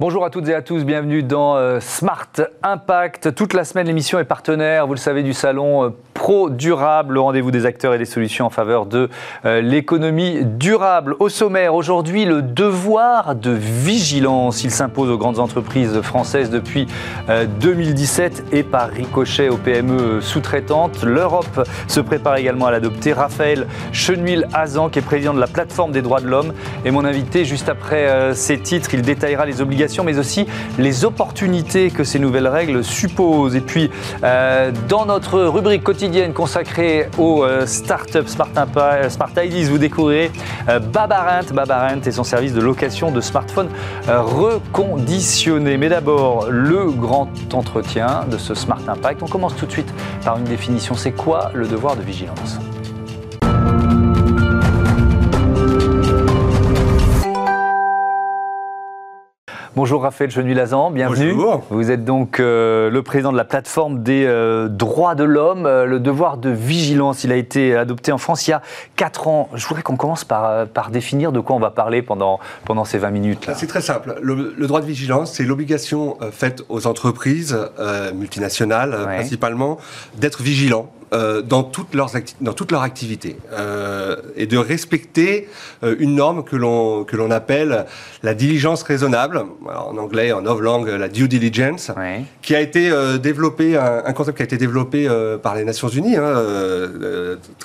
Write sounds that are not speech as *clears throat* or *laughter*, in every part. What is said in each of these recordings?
Bonjour à toutes et à tous, bienvenue dans euh, Smart Impact. Toute la semaine, l'émission est partenaire, vous le savez, du salon euh, Durable, le rendez-vous des acteurs et des solutions en faveur de euh, l'économie durable. Au sommaire, aujourd'hui, le devoir de vigilance. Il s'impose aux grandes entreprises françaises depuis 2017 et par ricochet aux PME sous-traitantes. L'Europe se prépare également à l'adopter. Raphaël Chenuil-Azan, qui est président de la plateforme des droits de l'homme, est mon invité. Juste après ces titres, il détaillera les obligations mais aussi les opportunités que ces nouvelles règles supposent. Et puis, euh, dans notre rubrique quotidienne consacrée aux euh, startups Smart, Smart Ideas, vous découvrirez euh, Babarint, Babarint et son service de location de smartphones reconditionnés. Mais d'abord, le grand entretien de ce Smart Impact. On commence tout de suite par une définition. C'est quoi le devoir de vigilance? Bonjour Raphaël Chenuy-Lazan, bienvenue. Bonjour. Vous êtes donc euh, le président de la plateforme des euh, droits de l'homme. Euh, le devoir de vigilance, il a été adopté en France il y a 4 ans. Je voudrais qu'on commence par, par définir de quoi on va parler pendant, pendant ces 20 minutes. C'est très simple. Le, droit de vigilance, c'est l'obligation faite aux entreprises multinationales principalement d'être vigilants euh, dans, toutes leurs dans toute leur activité euh, et de respecter euh, une norme que l'on appelle la diligence raisonnable, en anglais, en langue la due diligence, qui a été développé, un, concept qui a été développé par les Nations Unies, hein,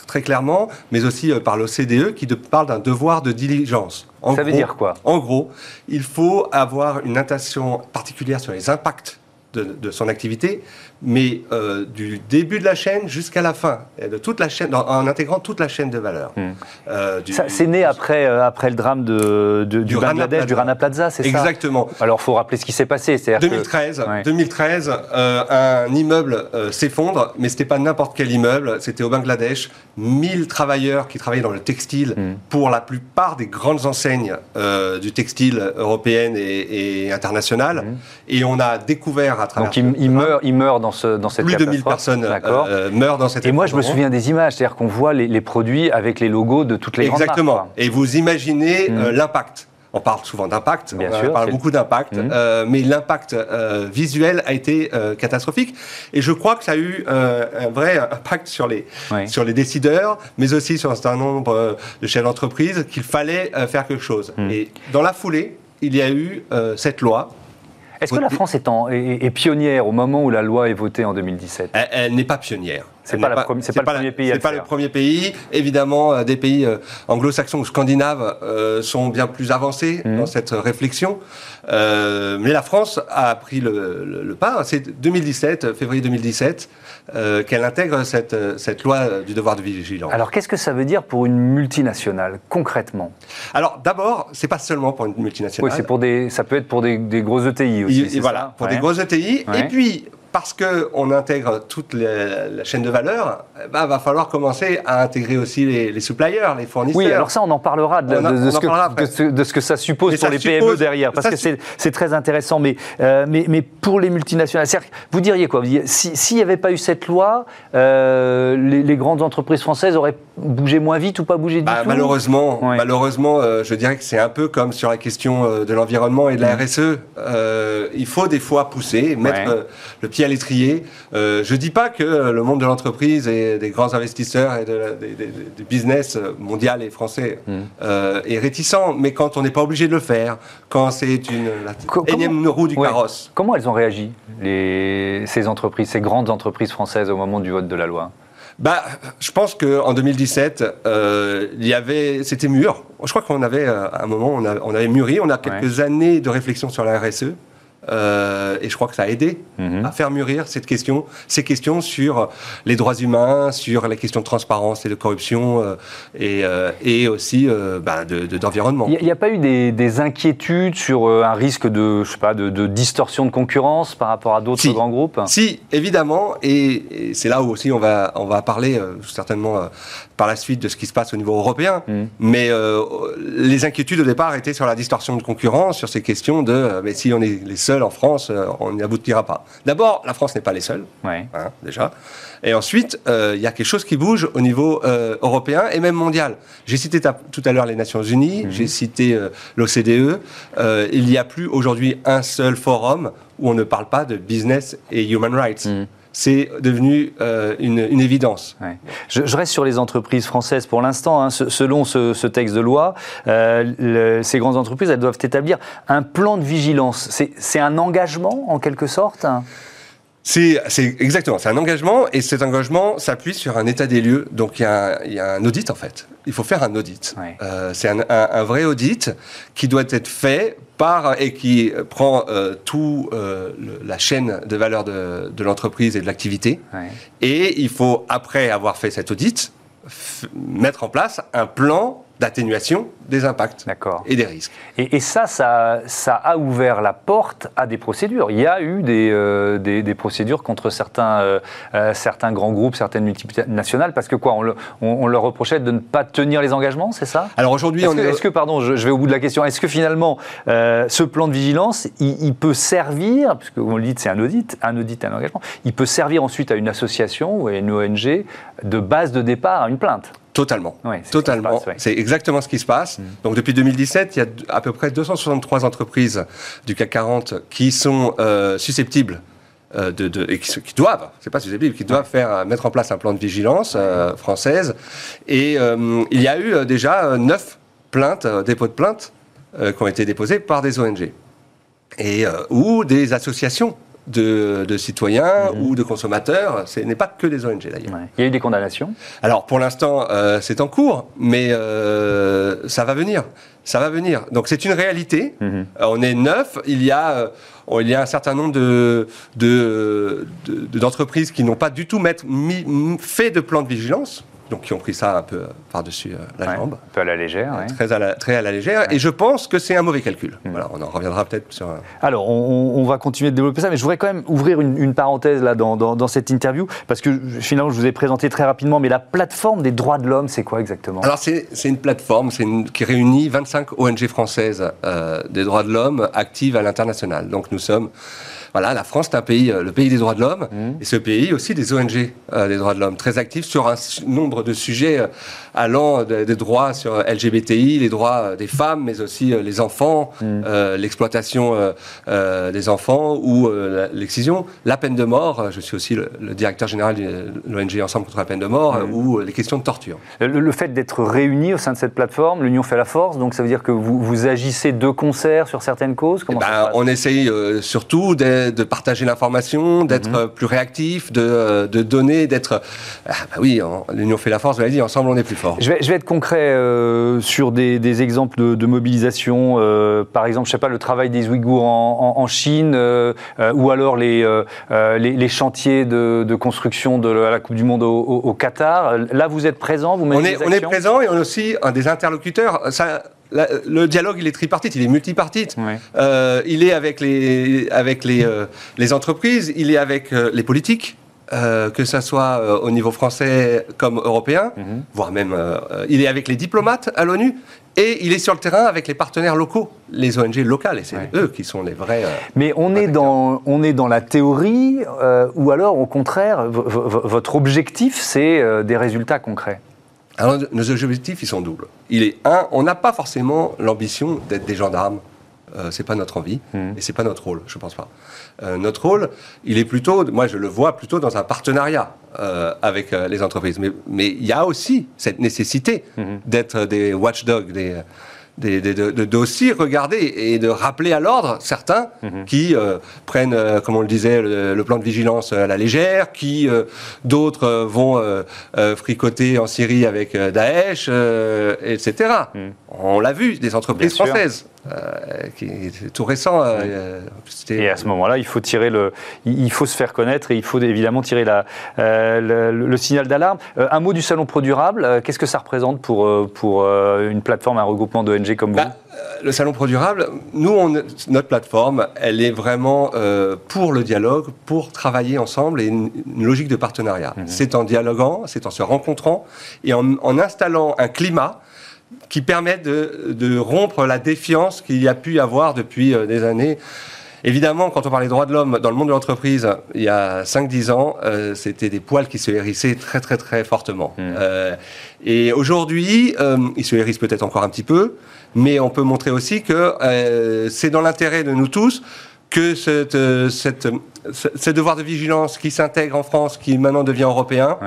très clairement, mais aussi par l'OCDE, qui de, parle d'un devoir de diligence. Ça veut dire quoi? En gros, il faut avoir une intention particulière sur les impacts de, de, son activité, mais euh, du début de la chaîne jusqu'à la fin, de toute la chaîne, en, intégrant toute la chaîne de valeur. Hmm. Euh, c'est né après, euh, après le drame de, du, du, Bangladesh, du Rana Plaza, c'est ça? Exactement. Alors, il faut rappeler ce qui s'est passé. 2013, 2013 un immeuble s'effondre, mais ce n'était pas n'importe quel immeuble, c'était au Bangladesh. 1000 travailleurs qui travaillaient dans le textile hmm. pour la plupart des grandes enseignes du textile européenne et, et internationale. Hmm. Et on a découvert à travers... Donc, il, meurt, il meurt dans dans cette Plus de 1000 personnes euh, meurent dans cette Et moi, je me souviens des images, c'est-à-dire qu'on voit les, produits avec les logos de toutes les Exactement. marques. Et vous imaginez euh, mm. l'impact. On parle souvent d'impact, on parle beaucoup d'impact, mm. euh, mais l'impact visuel a été catastrophique. Et je crois que ça a eu un vrai impact sur les, sur les décideurs, mais aussi sur un certain nombre de chefs d'entreprise qu'il fallait faire quelque chose. Mm. Et dans la foulée, il y a eu cette loi est-ce que la France est, pionnière au moment où la loi est votée en 2017 Elle, n'est pas pionnière. C'est pas, pas, pas, le premier pays. C'est pas le premier pays. Évidemment, euh, des pays euh, anglo-saxons ou scandinaves euh, sont bien plus avancés mmh. dans cette réflexion. mais la France a pris le, pas. C'est 2017, février 2017, qu'elle intègre cette, cette loi du devoir de vigilance. Alors, qu'est-ce que ça veut dire pour une multinationale concrètement? Alors, d'abord, c'est pas seulement pour une multinationale. Oui, c'est pour des, ça peut être pour des, des gros ETI aussi. Et, voilà, pour des gros ETI. Et puis parce qu'on intègre toute la chaîne de valeur, il eh ben, va falloir commencer à intégrer aussi les, suppliers, les fournisseurs. Oui, alors ça, on en parlera de, ce, que, de ce, que, ça suppose pour les PME derrière, parce que c'est très intéressant. Mais, euh, mais, mais, pour les multinationales, vous diriez quoi? S'il n'y avait pas eu cette loi, euh, les, grandes entreprises françaises auraient bougé moins vite ou pas bougé du bah, tout? Malheureusement, malheureusement euh, je dirais que c'est un peu comme sur la question de l'environnement et de la. RSE. il faut des fois pousser, mettre le pied à l'étrier. Euh, je ne dis pas que le monde de l'entreprise et des grands investisseurs et du business mondial et français euh, est réticent, mais quand on n'est pas obligé de le faire, quand c'est une énième roue du carrosse. Comment elles ont réagi, les, ces entreprises, ces grandes entreprises françaises au moment du vote de la loi? Bah, je pense qu'en 2017, euh, il y avait, c'était mûr. Je crois qu'on avait, à un moment, on, on avait mûri. On a quelques années de réflexion sur la RSE. Euh, et je crois que ça a aidé mhm. à faire mûrir cette question, ces questions sur les droits humains, sur la question de transparence et de corruption, euh, et, euh, et, aussi bah, d'environnement. Il n'y a, pas eu des, inquiétudes sur un risque de, je sais pas, de, distorsion de concurrence par rapport à d'autres grands groupes? Si, évidemment, et, c'est là où aussi on va, on va parler certainement par la suite de ce qui se passe au niveau européen. Mhm. Mais les inquiétudes au départ étaient sur la distorsion de concurrence, sur ces questions de mais si on est les seuls seul en France, on n'y aboutira pas. D'abord, la France n'est pas les seuls, hein, déjà. Et ensuite, il y a quelque chose qui bouge au niveau européen et même mondial. J'ai cité tout à l'heure les Nations Unies, mhm. j'ai cité l'OCDE. il n'y a plus aujourd'hui un seul forum où on ne parle pas de business et human rights. Mhm c'est devenu euh, une, évidence. Je, reste sur les entreprises françaises pour l'instant. Hein. Selon ce, texte de loi, euh, ces grandes entreprises, elles doivent établir un plan de vigilance. C'est un engagement, en quelque sorte c'est exactement, c'est un engagement et cet engagement s'appuie sur un état des lieux. Donc il y, a un, audit en fait. Il faut faire un audit. Euh, c'est un, vrai audit qui doit être fait par et qui prend euh, tout euh, la chaîne de valeur de, l'entreprise et de l'activité. Et il faut après avoir fait cet audit mettre en place un plan d'atténuation des impacts et des risques. Et, ça, ça, ça, a ouvert la porte à des procédures. Il y a eu des, euh, des, procédures contre certains, euh, euh, certains grands groupes, certaines multinationales, parce que quoi, on, on, leur reprochait de ne pas tenir les engagements, c'est ça? Alors aujourd'hui, est-ce que, est... que, pardon, je, vais au bout de la question, est-ce que finalement, ce plan de vigilance, il, peut servir, puisque vous le dites, c'est un audit, un audit, un engagement, il peut servir ensuite à une association ou à une ONG de base de départ à une plainte? Totalement. Totalement. C'est exactement ce qui se passe. Mm. Donc depuis 2017, il y a à peu près 263 entreprises du CAC 40 qui sont euh, susceptibles euh, de, et qui, doivent, c'est pas susceptible, qui doivent faire euh, mettre en place un plan de vigilance française. Et il y a eu déjà neuf plaintes, dépôts de plaintes qui ont été déposés par des ONG et ou des associations de, citoyens mhm. ou de consommateurs. Ce n'est pas que des ONG d'ailleurs. Il y a eu des condamnations Alors pour l'instant, euh, c'est en cours, mais euh, ça va venir. Ça va venir. Donc c'est une réalité. Mhm. Euh, on est neuf. Il y a, il y a un certain nombre de, d'entreprises qui n'ont pas du tout mis, fait de plan de vigilance donc qui ont pris ça un peu par-dessus euh, la jambe. Un peu à la légère. Ouais. Très, à la, très à la légère. Et je pense que c'est un mauvais calcul. Hmm. Voilà, on en reviendra peut-être sur. Alors, on, va continuer de développer ça, mais je voudrais quand même ouvrir une, parenthèse là dans, dans, cette interview, parce que finalement, je vous ai présenté très rapidement, mais la plateforme des droits de l'homme, c'est quoi exactement? Alors, c'est une plateforme une, qui réunit 25 ONG françaises euh, des droits de l'homme actives à l'international. Donc, nous sommes voilà, la France, c'est un pays, euh, le pays des droits de l'homme, mmh. et ce pays aussi des ONG euh, des droits de l'homme, très actifs sur un nombre de sujets euh, allant des droits sur LGBTI, les droits des femmes, mais aussi les enfants, mmh. l'exploitation des enfants ou l'excision, la peine de mort. Je suis aussi le, directeur général de l'ONG Ensemble contre la peine de mort, mmh. ou les questions de torture. Le, fait d'être réunis au sein de cette plateforme, l'union fait la force, donc ça veut dire que vous, vous agissez de concert sur certaines causes Comment ben, On essaye surtout d'être de partager l'information, d'être mhm. plus réactif, de, euh, de donner, d'être. Ah, bah oui, l'union fait la force, vous l'avez dit, ensemble on est plus fort. Je vais, je vais être concret euh, sur des, des, exemples de, mobilisation. Euh, par exemple, je sais pas, le travail des Ouïghours en, en, Chine, ou alors les, les, les, chantiers de, de, construction de la Coupe du Monde au, Qatar. Là, vous êtes présent, vous on est, on est présent et on est aussi un des interlocuteurs. Ça, le dialogue, il est tripartite, il est multipartite. Euh, il est avec les, avec les, euh, les entreprises, il est avec euh, les politiques. que ce soit au niveau français comme européen, mhm. voire même il est avec les diplomates à l'ONU, et il est sur le terrain avec les partenaires locaux, les ONG locales, et c'est eux qui sont les vrais. Mais on est, dans, on est dans la théorie, ou alors au contraire, votre objectif, c'est des résultats concrets alors, nos objectifs, ils sont doubles. Il est un, on n'a pas forcément l'ambition d'être des gendarmes. Euh, c'est pas notre envie mmh. et c'est pas notre rôle, je pense pas. Euh, notre rôle, il est plutôt, moi je le vois plutôt dans un partenariat euh, avec euh, les entreprises. Mais, mais il y a aussi cette nécessité mmh. d'être des watchdogs, des, de, aussi regarder et de rappeler à l'ordre certains mhm. qui euh, prennent, euh, comme on le disait, le, plan de vigilance à la légère, qui euh, d'autres vont fricoter en Syrie avec Daesh, etc. Mhm. On l'a vu, des entreprises françaises. Euh, qui est tout récent. Euh, et à ce moment-là, il faut tirer le, il faut se faire connaître et il faut évidemment tirer la, euh, le, signal d'alarme. un mot du salon Pro Durable. Qu'est-ce que ça représente pour pour une plateforme, un regroupement d'ONG comme bah, vous Le salon Pro Durable, nous, on, notre plateforme, elle est vraiment pour le dialogue, pour travailler ensemble et une, logique de partenariat. Mhm. C'est en dialoguant, c'est en se rencontrant et en, en installant un climat qui permet de, rompre la défiance qu'il y a pu y avoir depuis euh, des années. Évidemment, quand on parlait droits de l'homme dans le monde de l'entreprise, il y a 5-10 ans, euh, c'était des poils qui se hérissaient très très très fortement. Mmh. Euh, et aujourd'hui, euh, ils se hérissent peut-être encore un petit peu, mais on peut montrer aussi que c'est dans l'intérêt de nous tous que cette, cette, ce devoir de vigilance qui s'intègre en France, qui maintenant devient européen,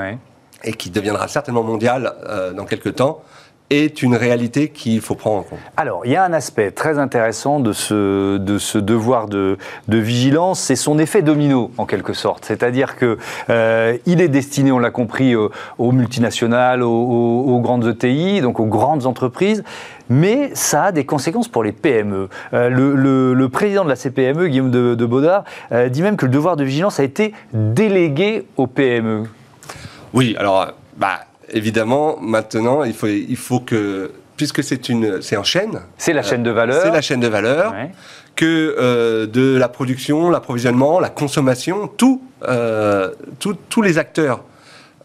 et qui deviendra certainement mondial dans quelques temps, est une réalité qu'il faut prendre en compte. Alors, il y a un aspect très intéressant de ce, de ce devoir de, de vigilance, c'est son effet domino, en quelque sorte. C'est-à-dire qu'il euh, est destiné, on l'a compris, aux, multinationales, aux, grandes ETI, donc aux grandes entreprises, mais ça a des conséquences pour les PME. Euh, le, le, président de la CPME, Guillaume de, de Baudard, euh, dit même que le devoir de vigilance a été délégué aux PME. Oui, alors, bah, évidemment, maintenant, il faut, il faut que, puisque c'est une, c'est en chaîne. C'est la chaîne de valeur. C'est la chaîne de valeur. Que euh, de la production, l'approvisionnement, la consommation, tout, euh, tous les acteurs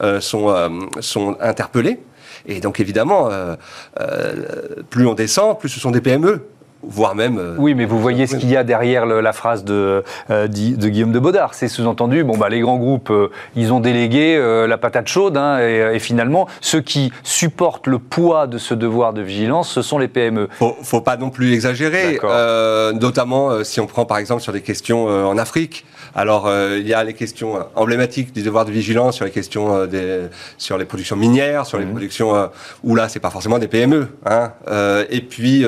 euh, sont, sont interpellés. Et donc évidemment, plus on descend, plus ce sont des PME voire même. Euh, oui, mais vous voyez ce qu'il y a derrière la phrase de, euh, de, Guillaume de Baudard. C'est sous-entendu, bon, bah, les grands groupes, euh, ils ont délégué la patate chaude, hein, et, finalement, ceux qui supportent le poids de ce devoir de vigilance, ce sont les PME. Faut, faut pas non plus exagérer, notamment si on prend par exemple sur des questions en Afrique. Alors, il y a les questions emblématiques du devoir de vigilance sur les questions des, sur les productions minières, sur les mmh. productions où là, c'est pas forcément des PME. Hein, et puis,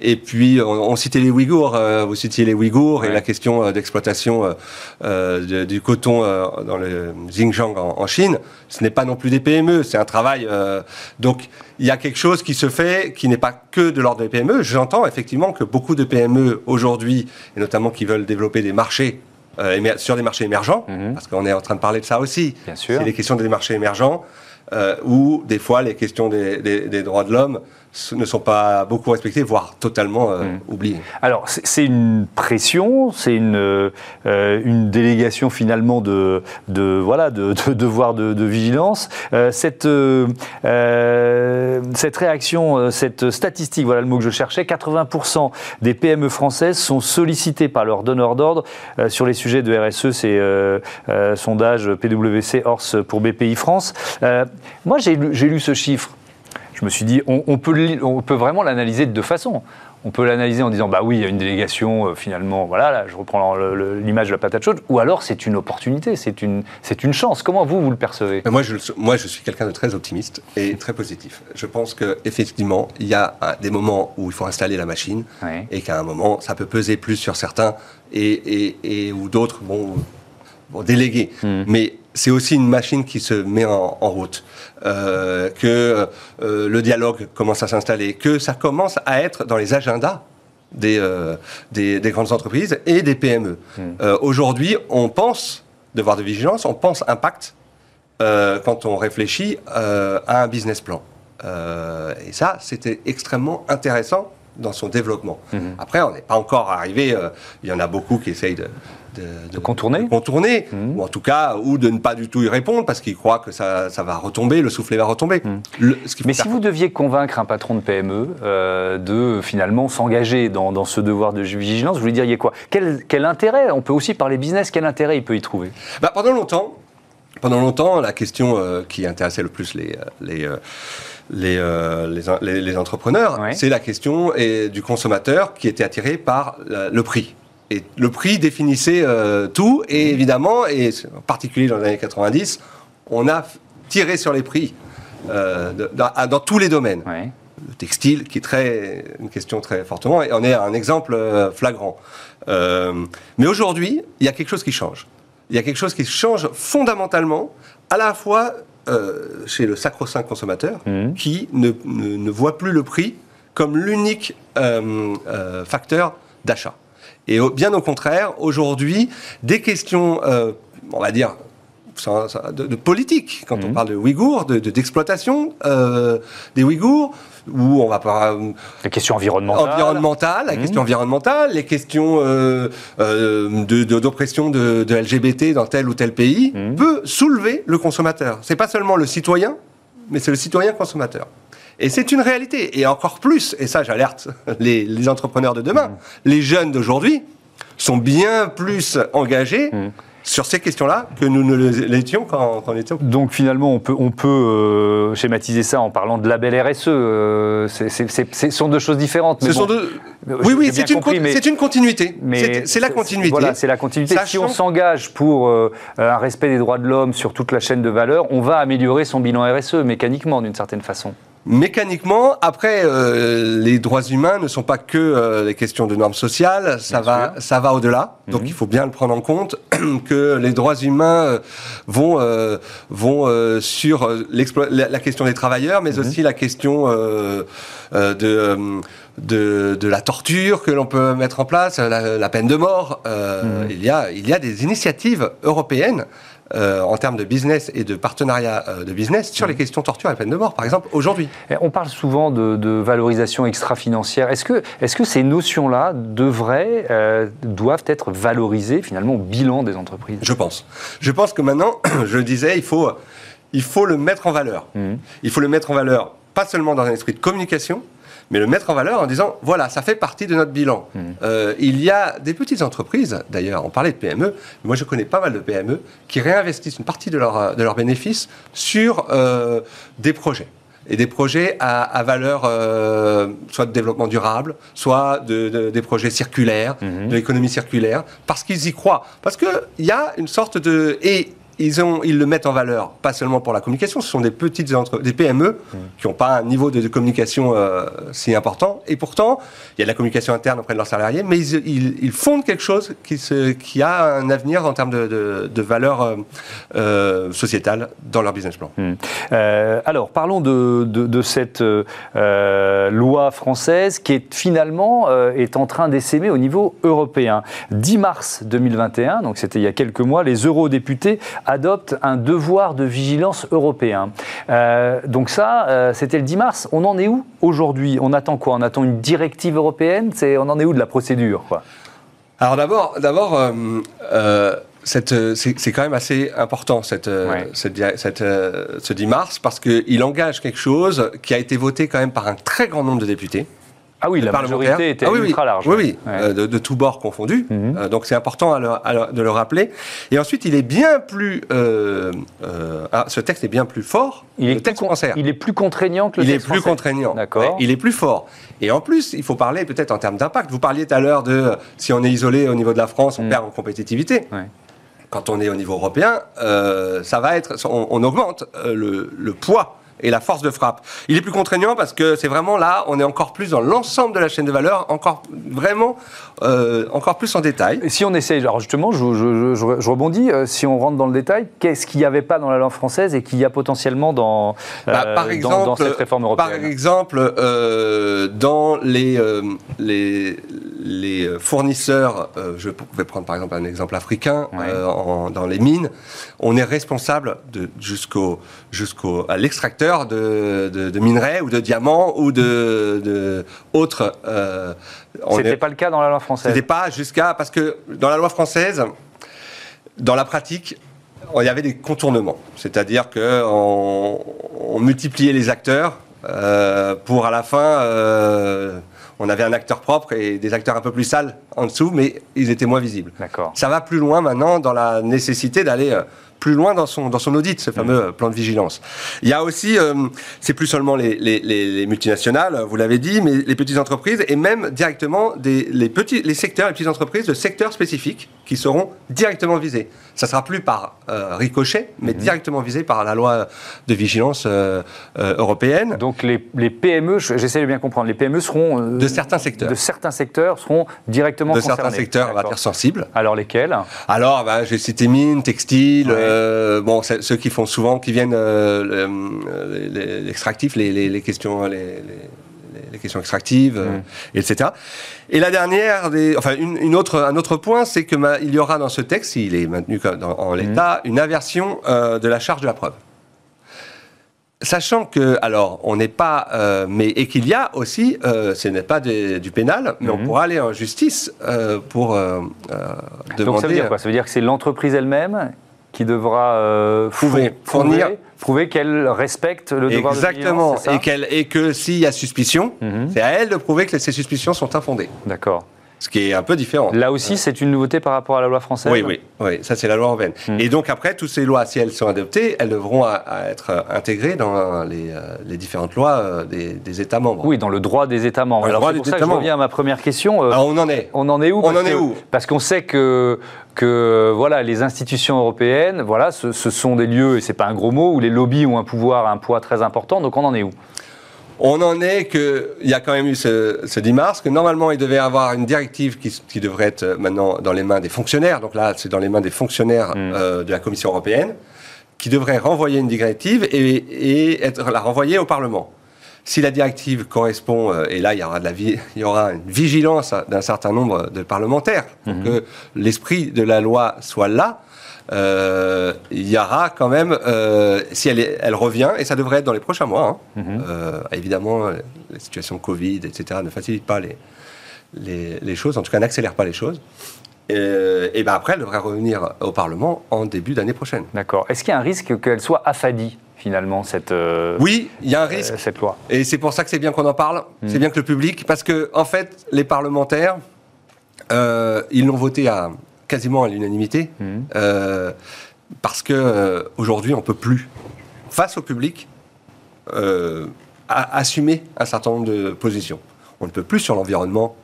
et puis on, citait les Ouïghours, euh, vous citiez les Ouïghours et la question euh, d'exploitation euh, du coton dans le Xinjiang en, Chine. Ce n'est pas non plus des PME, c'est un travail. donc, il y a quelque chose qui se fait qui n'est pas que de l'ordre des PME. J'entends effectivement que beaucoup de PME aujourd'hui, et notamment qui veulent développer des marchés sur des marchés émergents, mhm. parce qu'on est en train de parler de ça aussi. C'est les questions des marchés émergents, où des fois les questions des droits de l'homme ne sont pas beaucoup respectés, voire totalement euh, hmm. oubliés. Alors, c'est une pression, c'est une, euh, une délégation finalement de, de voilà, de, devoir de, vigilance. Euh, cette, cette réaction, cette statistique, voilà le mot que je cherchais, 80% des PME françaises sont sollicitées par leurs donneurs d'ordre sur les sujets de RSE, c'est sondage PwC Ors pour BPI France. moi, j'ai lu ce chiffre je me suis dit, on, peut, on peut vraiment l'analyser de deux façons. On peut l'analyser en disant, bah oui, il y a une délégation, euh, finalement, voilà, là, je reprends l'image de la patate chaude, ou alors c'est une opportunité, c'est une, une chance. Comment vous, vous le percevez? Moi je, moi, je suis quelqu'un de très optimiste et très positif. Je pense qu'effectivement, il y a des moments où il faut installer la machine, et qu'à un moment, ça peut peser plus sur certains, et, et, ou d'autres, bon déléguer. Hmm. Mais c'est aussi une machine qui se met en, route, euh, que euh, le dialogue commence à s'installer, que ça commence à être dans les agendas des, euh, des, grandes entreprises et des PME. Hmm. Aujourd'hui, on pense devoir de vigilance, on pense impact quand on réfléchit à un business plan. et ça, c'était extrêmement intéressant dans son développement. Hmm. Après, on n'est pas encore arrivé, il y en a beaucoup qui essayent de, de, contourner, contourner mmh. ou en tout cas, ou de ne pas du tout y répondre parce qu'ils croient que ça, ça, va retomber, le soufflet va retomber. Mmh. Mais si vous deviez convaincre un patron de PME euh, de finalement s'engager dans, dans, ce devoir de vigilance, vous lui diriez quoi? Quel, quel, intérêt? On peut aussi parler business, quel intérêt il peut y trouver? Bah, Pendant longtemps, pendant longtemps, la question euh, qui intéressait le plus les, euh, les les, les, les, entrepreneurs, c'est la question et, du consommateur qui était attiré par le prix. Et le prix définissait euh, tout, et évidemment, et en particulier dans les années 90, on a tiré sur les prix euh, dans, tous les domaines. Le textile, qui est très, une question très fortement, et on est un exemple euh, flagrant. mais aujourd'hui, il y a quelque chose qui change. Il y a quelque chose qui change fondamentalement, à la fois chez le sacro-saint consommateur, mmh. qui ne, ne, voit plus le prix comme l'unique facteur d'achat. Et bien au contraire, aujourd'hui, des questions, euh, on va dire, de, politique, quand on mhm. parle de Ouïghours, d'exploitation de, euh, des Ouïghours, où on va pas... Euh, les questions environnementales. Environnementales, la mhm. question environnementale, les questions d'oppression de, de, LGBT dans tel ou tel pays, mhm. peut soulever le consommateur. C'est pas seulement le citoyen, mais c'est le citoyen consommateur. Et c'est une réalité. Et encore plus, et ça j'alerte les, entrepreneurs de demain, les jeunes d'aujourd'hui sont bien plus engagés. Mmh sur ces questions-là que nous ne l'étions quand, on était. Donc finalement, on peut, on peut euh, schématiser ça en parlant de label RSE. Euh, ce sont deux choses différentes. ce sont deux... Oui, oui, c'est une, une, continuité. C'est la continuité. Voilà, c'est la continuité. Si on s'engage pour euh, un respect des droits de l'homme sur toute la chaîne de valeur, on va améliorer son bilan RSE mécaniquement d'une certaine façon mécaniquement. Après, euh, les droits humains ne sont pas que euh, les questions de normes sociales, ça va, ça va au-delà. Donc mhm. il faut bien le prendre en compte *clears throat* que les droits humains euh, vont, vont sur la, question des travailleurs, mais mhm. aussi la question de de, de, la torture que l'on peut mettre en place, la, peine de mort. Mhm. il, y a, il y a des initiatives européennes euh, en termes de business et de partenariat euh, de business sur les questions torture et peine de mort, par exemple, aujourd'hui. On parle souvent de, valorisation extra-financière. Est-ce que, est -ce que ces notions-là devraient, euh, doivent être valorisées finalement au bilan des entreprises? Je pense. Je pense que maintenant, *clears throat* je le disais, il faut, il faut le mettre en valeur. Mmh. Il faut le mettre en valeur pas seulement dans un esprit de communication, mais le mettre en valeur en disant voilà, ça fait partie de notre bilan. Hmm. Euh, il y a des petites entreprises, d'ailleurs, on parlait de PME, moi je connais pas mal de PME qui réinvestissent une partie de, leur, de leurs bénéfices sur euh, des projets et des projets à, valeur euh, soit de développement durable, soit de, des projets circulaires, hmm. de l'économie circulaire, parce qu'ils y croient. Parce qu'il y a une sorte de... Et ils, ont, ils le mettent en valeur, pas seulement pour la communication, ce sont des petites des PME mmh. qui n'ont pas un niveau de, communication euh, si important. Et pourtant, il y a de la communication interne auprès de leurs salariés, mais ils, fondent quelque chose qui, se, qui, a un avenir en termes de, de, valeur euh, euh, sociétale dans leur business plan. Mmh. alors, parlons de, cette loi française qui est finalement est en train d'essaimer au niveau européen. 10 mars 2021, donc c'était il y a quelques mois, les eurodéputés adopte un devoir de vigilance européen. Euh, donc ça, euh, c'était le 10 mars. On en est où aujourd'hui? On attend quoi? On attend une directive européenne? On en est où de la procédure Alors d'abord, d'abord euh, c'est quand même assez important cette, cette, ce 10 mars parce qu'il engage quelque chose qui a été voté quand même par un très grand nombre de députés. Ah oui, la majorité était ah ultra large. Oui, oui, euh, de, tous bords confondus. Mhm. Euh, donc c'est important de le rappeler. Et ensuite, il est bien plus. Euh, ah, ce texte est bien plus fort. Il est, texte français. il est plus contraignant que le il texte Il est plus contraignant. D'accord. il est plus fort. Et en plus, il faut parler peut-être en termes d'impact. Vous parliez tout à l'heure de si on est isolé au niveau de la France, on mhm. perd en compétitivité. Quand on est au niveau européen, ça va être, on, augmente le, le poids et la force de frappe. Il est plus contraignant parce que c'est vraiment là, on est encore plus dans l'ensemble de la chaîne de valeur, encore vraiment, euh, encore plus en détail. si on essaye, alors justement, je, rebondis, euh, si on rentre dans le détail, qu'est-ce qu'il n'y avait pas dans la langue française et qu'il y a potentiellement dans, bah, euh, par exemple, dans, cette réforme européenne Par exemple, dans les, les, les fournisseurs, je vais prendre par exemple un exemple africain, dans les mines, on est responsable jusqu'au jusqu'au à l'extracteur de, de, minerais ou de diamants ou de, de autres. Euh, C'était pas le cas dans la loi française. C'était pas jusqu'à parce que dans la loi française, dans la pratique, il y avait des contournements. C'est-à-dire que on, multipliait les acteurs euh, pour à la fin. On avait un acteur propre et des acteurs un peu plus sales en dessous, mais ils étaient moins visibles. Ça va plus loin maintenant dans la nécessité d'aller euh, plus loin dans son, dans son audit, ce fameux mm. plan de vigilance. Il y a aussi, euh, c'est plus seulement les, les, multinationales, vous l'avez dit, mais les petites entreprises et même directement des, les, petits, les secteurs, les petites entreprises de secteurs spécifiques qui seront directement visés. Ça sera plus par euh, ricochet, mais mm-hmm. directement visé par la loi de vigilance euh, européenne. Donc les, PME, j'essaie de bien comprendre, les PME seront... de certains secteurs. De certains secteurs seront directement de concernés. De certains secteurs, on va dire sensibles. Alors lesquels? Alors, bah, j'ai cité mines, textiles... Euh, bon, ceux qui font souvent, qui viennent euh, l'extractif, les, questions, les, questions extractives, euh, mm. etc. Et la dernière, enfin une, autre, un autre point, c'est que il y aura dans ce texte, s'il est maintenu en l'état, mm. une inversion de la charge de la preuve. Sachant que, alors, on n'est pas, mais et qu'il y a aussi, ce n'est pas du pénal, mais on mm. pourra aller en justice pour demander. Donc ça veut dire quoi? Ça veut dire que c'est l'entreprise elle-même qui devra euh, prouver, fournir, prouver qu'elle respecte le devoir Exactement. de vigilance. Exactement. Et, et que s'il y a suspicion, mhm. c'est à elle de prouver que ces suspicions sont infondées. D'accord. Ce qui est un peu différent. Là aussi, c'est une nouveauté par rapport à la loi française Oui, oui, oui ça c'est la loi européenne. Hmm. Et donc après, toutes ces lois, si elles sont adoptées, elles devront être intégrées dans les, euh, différentes lois euh, des, États membres. Oui, dans le droit des États membres. Alors c'est pour ça que je reviens à ma première question. Alors, on en est. On en est où On en est où Parce qu'on sait que que voilà, les institutions européennes, voilà, ce, ce sont des lieux, et c'est pas un gros mot, où les lobbies ont un pouvoir, un poids très important. Donc on en est où? On en est qu'il y a quand même eu ce, 10 mars, que normalement il devait y avoir une directive qui, devrait être maintenant dans les mains des fonctionnaires, donc là c'est dans les mains des fonctionnaires mm. euh, de la Commission européenne, qui devrait renvoyer une directive et, être, la renvoyer au Parlement. Si la directive correspond, euh, et là il y aura, de la *laughs* il y aura une vigilance d'un certain nombre de parlementaires, pour mm-hmm. que l'esprit de la loi soit là, euh, il y aura quand même, euh, si elle, elle, revient, et ça devrait être dans les prochains mois, hein, mhm. euh, évidemment, la situation Covid, etc., ne facilite pas les, les, choses, en tout cas n'accélère pas les choses. Et, ben après, elle devrait revenir au Parlement en début d'année prochaine. D'accord. Est-ce qu'il y a un risque qu'elle soit affadie finalement cette oui il y a un risque cette loi et c'est pour ça que c'est bien qu'on en parle c'est mhm. bien que le public parce que en fait les parlementaires ils l'ont voté à, quasiment à l'unanimité, mhm. euh, parce que euh, aujourd'hui on peut plus, face au public, euh, assumer un certain nombre de positions. On ne peut plus sur l'environnement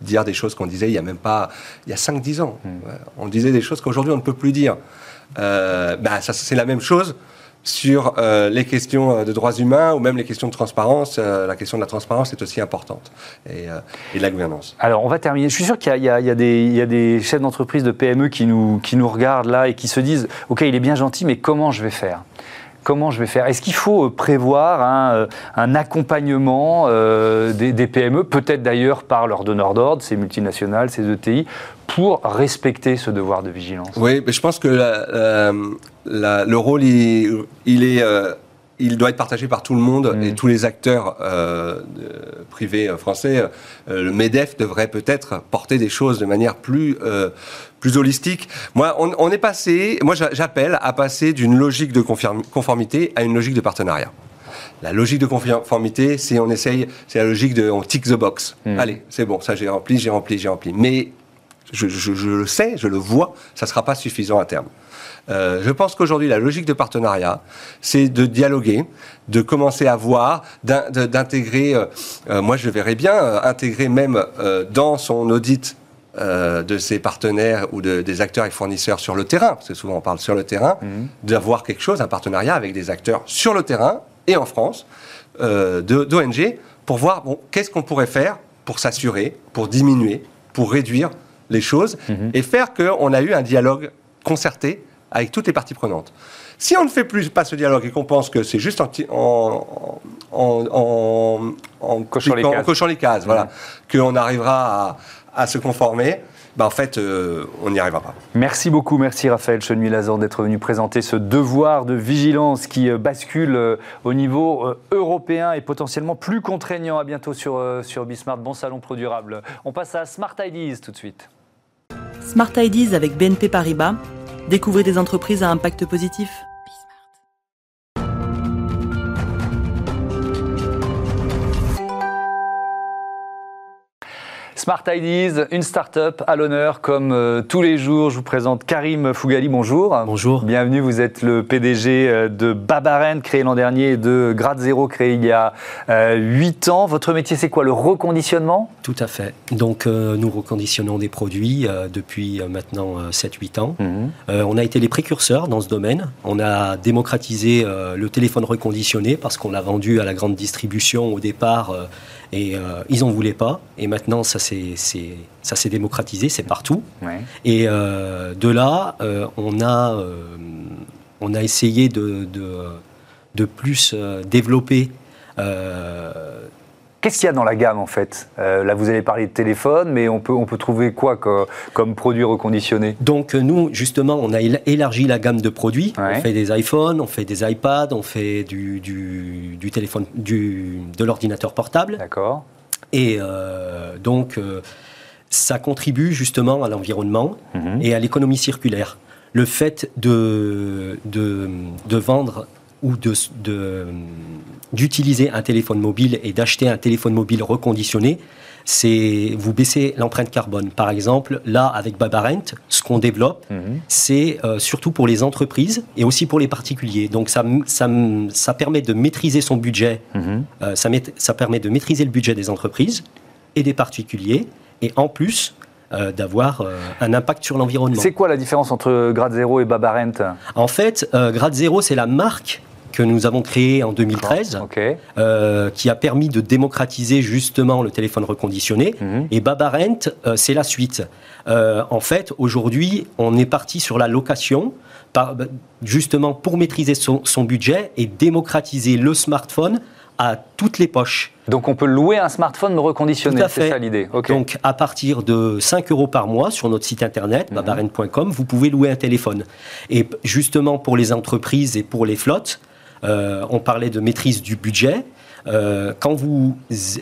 dire des choses qu'on disait il y a même pas il y a 5-10 ans. Mhm. On disait des choses qu'aujourd'hui on ne peut plus dire. bah, ça, c'est la même chose sur euh, les questions euh, de droits humains ou même les questions de transparence. Euh, la question de la transparence est aussi importante et, de la gouvernance. Alors on va terminer. Je suis sûr qu'il y, y, a des chefs d'entreprise de PME qui nous, qui nous regardent là et qui se disent Ok, il est bien gentil, mais comment je vais faire? Comment je vais faire. Est-ce qu'il faut prévoir un, un accompagnement des, des, PME, peut-être d'ailleurs par leurs donneurs d'ordre, ces multinationales, ces ETI, pour respecter ce devoir de vigilance? Oui, mais je pense que le rôle, il, est, euh, il doit être partagé par tout le monde mm. et tous les acteurs euh, privés euh, français. le MEDEF devrait peut-être porter des choses de manière plus, plus holistique. Moi, on, est passé, moi j'appelle à passer d'une logique de conformité à une logique de partenariat. La logique de conformité, c'est on essaye, c'est la logique de on tick the box. Mm. Allez, c'est bon, ça j'ai rempli, j'ai rempli, j'ai rempli. Mais je, je, le sais, je le vois, ça ne sera pas suffisant à terme. Euh, je pense qu'aujourd'hui, la logique de partenariat, c'est de dialoguer, de commencer à voir, d'intégrer, euh, euh, moi je verrais bien, intégrer même dans son audit de ses partenaires ou de, des acteurs et fournisseurs sur le terrain, parce que souvent on parle sur le terrain, mhm. d'avoir quelque chose, un partenariat avec des acteurs sur le terrain et en France, d'ONG, pour voir bon, qu'est-ce qu'on pourrait faire pour s'assurer, pour diminuer, pour réduire les choses mhm. et faire qu'on a eu un dialogue concerté avec toutes les parties prenantes. Si on ne fait plus pas ce dialogue et qu'on pense que c'est juste en, en, en, cochant, les cases, voilà, mhm. qu'on arrivera à, se conformer, ben en fait, euh, on n'y arrivera pas. Merci beaucoup, merci Raphaël Chenuy-Lazan d'être venu présenter ce devoir de vigilance qui euh, bascule euh, au niveau européen et potentiellement plus contraignant. À bientôt sur, sur Bismart. Bon salon pro durable. On passe à Smart Ideas tout de suite. Smart Ideas avec BNP Paribas. Découvrez des entreprises à impact positif. Smart Ideas, une start-up à l'honneur comme euh, tous les jours. Je vous présente Karim Fougali, bonjour. Bonjour. Bienvenue, vous êtes le PDG euh, de Babaren, créé l'an dernier, et de Grade Zero, créé il y a euh, 8 ans. Votre métier, c'est quoi Le reconditionnement? Tout à fait. Donc, euh, nous reconditionnons des produits depuis maintenant 7-8 ans. Mhm. on a été les précurseurs dans ce domaine. On a démocratisé le téléphone reconditionné parce qu'on l'a vendu à la grande distribution au départ et euh, ils n'en voulaient pas. Et maintenant, ça s'est démocratisé, c'est partout. Et euh, de là, euh, on, a, on a essayé de, de, de plus développer Qu'est-ce qu'il y a dans la gamme en fait? Euh, Là, vous avez parlé de téléphone, mais on peut, on peut trouver quoi comme, produit reconditionné? Donc nous, justement, on a élargi la gamme de produits. On fait des iPhones, on fait des iPads, on fait du, du, téléphone, du, de l'ordinateur portable. D'accord. Et euh, donc, euh, ça contribue justement à l'environnement mhm. et à l'économie circulaire. Le fait de, de, de vendre ou d'utiliser un téléphone mobile et d'acheter un téléphone mobile reconditionné, c'est vous baissez l'empreinte carbone. Par exemple, là, avec Babarent, ce qu'on développe, mhm. c'est euh, surtout pour les entreprises et aussi pour les particuliers. Donc, ça, ça, ça permet de maîtriser son budget, mhm. euh, ça, ça permet de maîtriser le budget des entreprises et des particuliers, et en plus, euh, d'avoir un impact sur l'environnement. C'est quoi la différence entre Grade Zero et Babarent? En fait, Grade Zero, c'est la marque que nous avons créé en 2013, euh, qui a permis de démocratiser justement le téléphone reconditionné. Mhm. Et Babarent, euh, c'est la suite. Euh, en fait, aujourd'hui, on est parti sur la location, justement pour maîtriser son, budget et démocratiser le smartphone à toutes les poches. Donc on peut louer un smartphone reconditionné, c'est ça l'idée. Donc à partir de 5 euros par mois sur notre site internet, babarent.com, vous pouvez louer un téléphone. Et justement pour les entreprises et pour les flottes, euh, on parlait de maîtrise du budget. Euh, quand vous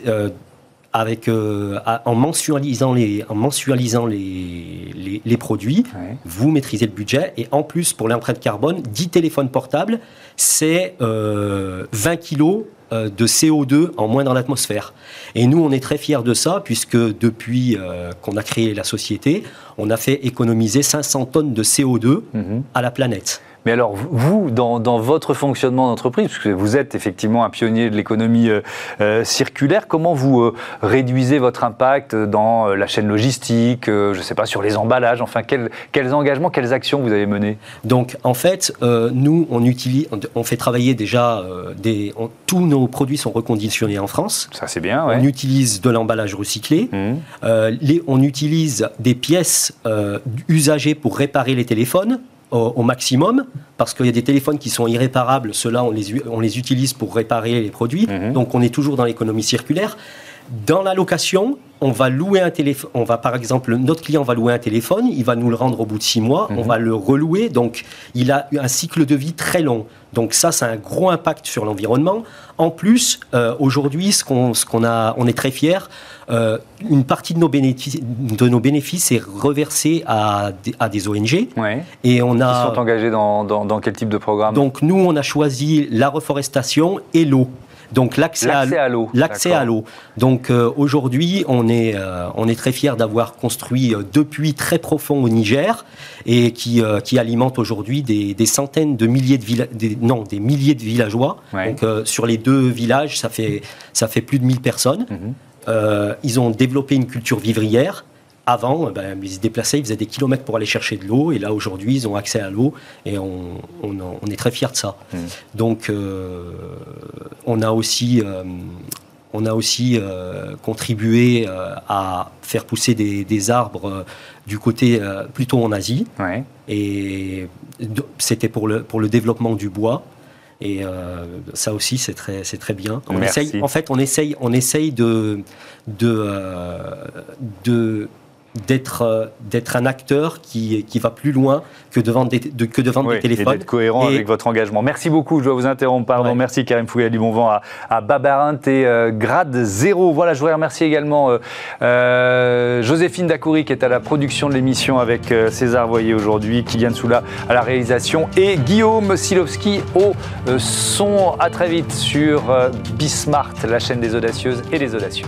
euh, avec, en mensualisant les, en mensualisant les, les, produits, vous maîtrisez le budget. Et en plus, pour l'empreinte carbone, 10 téléphones portables, c'est 20 kilos de CO2 en moins dans l'atmosphère. Et nous, on est très fiers de ça, puisque depuis qu'on a créé la société, on a fait économiser 500 tonnes de CO2 mhm. à la planète. Mais alors, vous, dans, votre fonctionnement d'entreprise, puisque vous êtes effectivement un pionnier de l'économie euh, euh, circulaire, comment vous euh, réduisez votre impact dans la chaîne logistique, je ne sais pas, sur les emballages, enfin, quels, engagements, quelles actions vous avez menées? Donc, en fait, nous, on, utilise, on fait travailler déjà, des, tous nos produits sont reconditionnés en France. Ça, c'est bien, On utilise de l'emballage recyclé. Mmh. les, on utilise des pièces usagées pour réparer les téléphones au, maximum, parce qu'il y a des téléphones qui sont irréparables, ceux-là, on les, on les utilise pour réparer les produits, mhm. donc on est toujours dans l'économie circulaire. Dans la location, on va louer un téléphone, on va par exemple, notre client va louer un téléphone, il va nous le rendre au bout de six mois, on mhm. va le relouer, donc il a un cycle de vie très long. Donc ça, c'est un gros impact sur l'environnement. En plus, euh, aujourd'hui, ce qu'on a, on est très fiers, euh, une partie de nos bénéfices, de nos bénéfices est reversée à, à des ONG. Et on a. Qui sont engagés dans, dans, dans quel type de programme? Donc nous, on a choisi la reforestation et l'eau. Donc l'accès à l'eau. L'accès à l'eau. Donc euh, aujourd'hui, on est euh, on est très fier d'avoir construit deux puits très profonds au Niger et qui qui alimentent aujourd'hui des, des, centaines de milliers de des, non des milliers de villageois. Donc sur les deux villages, ça fait ça fait plus de 1000 personnes. Mhm. Euh, ils ont développé une culture vivrière. Avant, euh, ben, ils se déplaçaient, ils faisaient des kilomètres pour aller chercher de l'eau, et là aujourd'hui, ils ont accès à l'eau, et on, est très fiers de ça. Mmh. Donc, euh, on a aussi, on a aussi contribué à faire pousser des, arbres du côté plutôt en Asie, et c'était pour le, pour le développement du bois. Et euh, ça aussi, c'est très, c'est très bien. On essaye, en fait, on essaye, on essaye de, de, euh, de d'être euh, d'être un acteur qui, qui va plus loin que de vendre des, de, que de vendre des téléphones. Et d'être cohérent avec votre engagement. Merci beaucoup, je dois vous interrompre, pardon. Merci Karim Fouya du Bon Vent à, à Babarint et euh, Grade Zéro. Voilà, je voudrais remercier également euh, euh Joséphine Dacoury qui est à la production de l'émission avec César Voyer aujourd'hui, Kylian Soula à la réalisation et Guillaume Silowski au son. À très vite sur Bismart, la chaîne des audacieuses et des audacieux.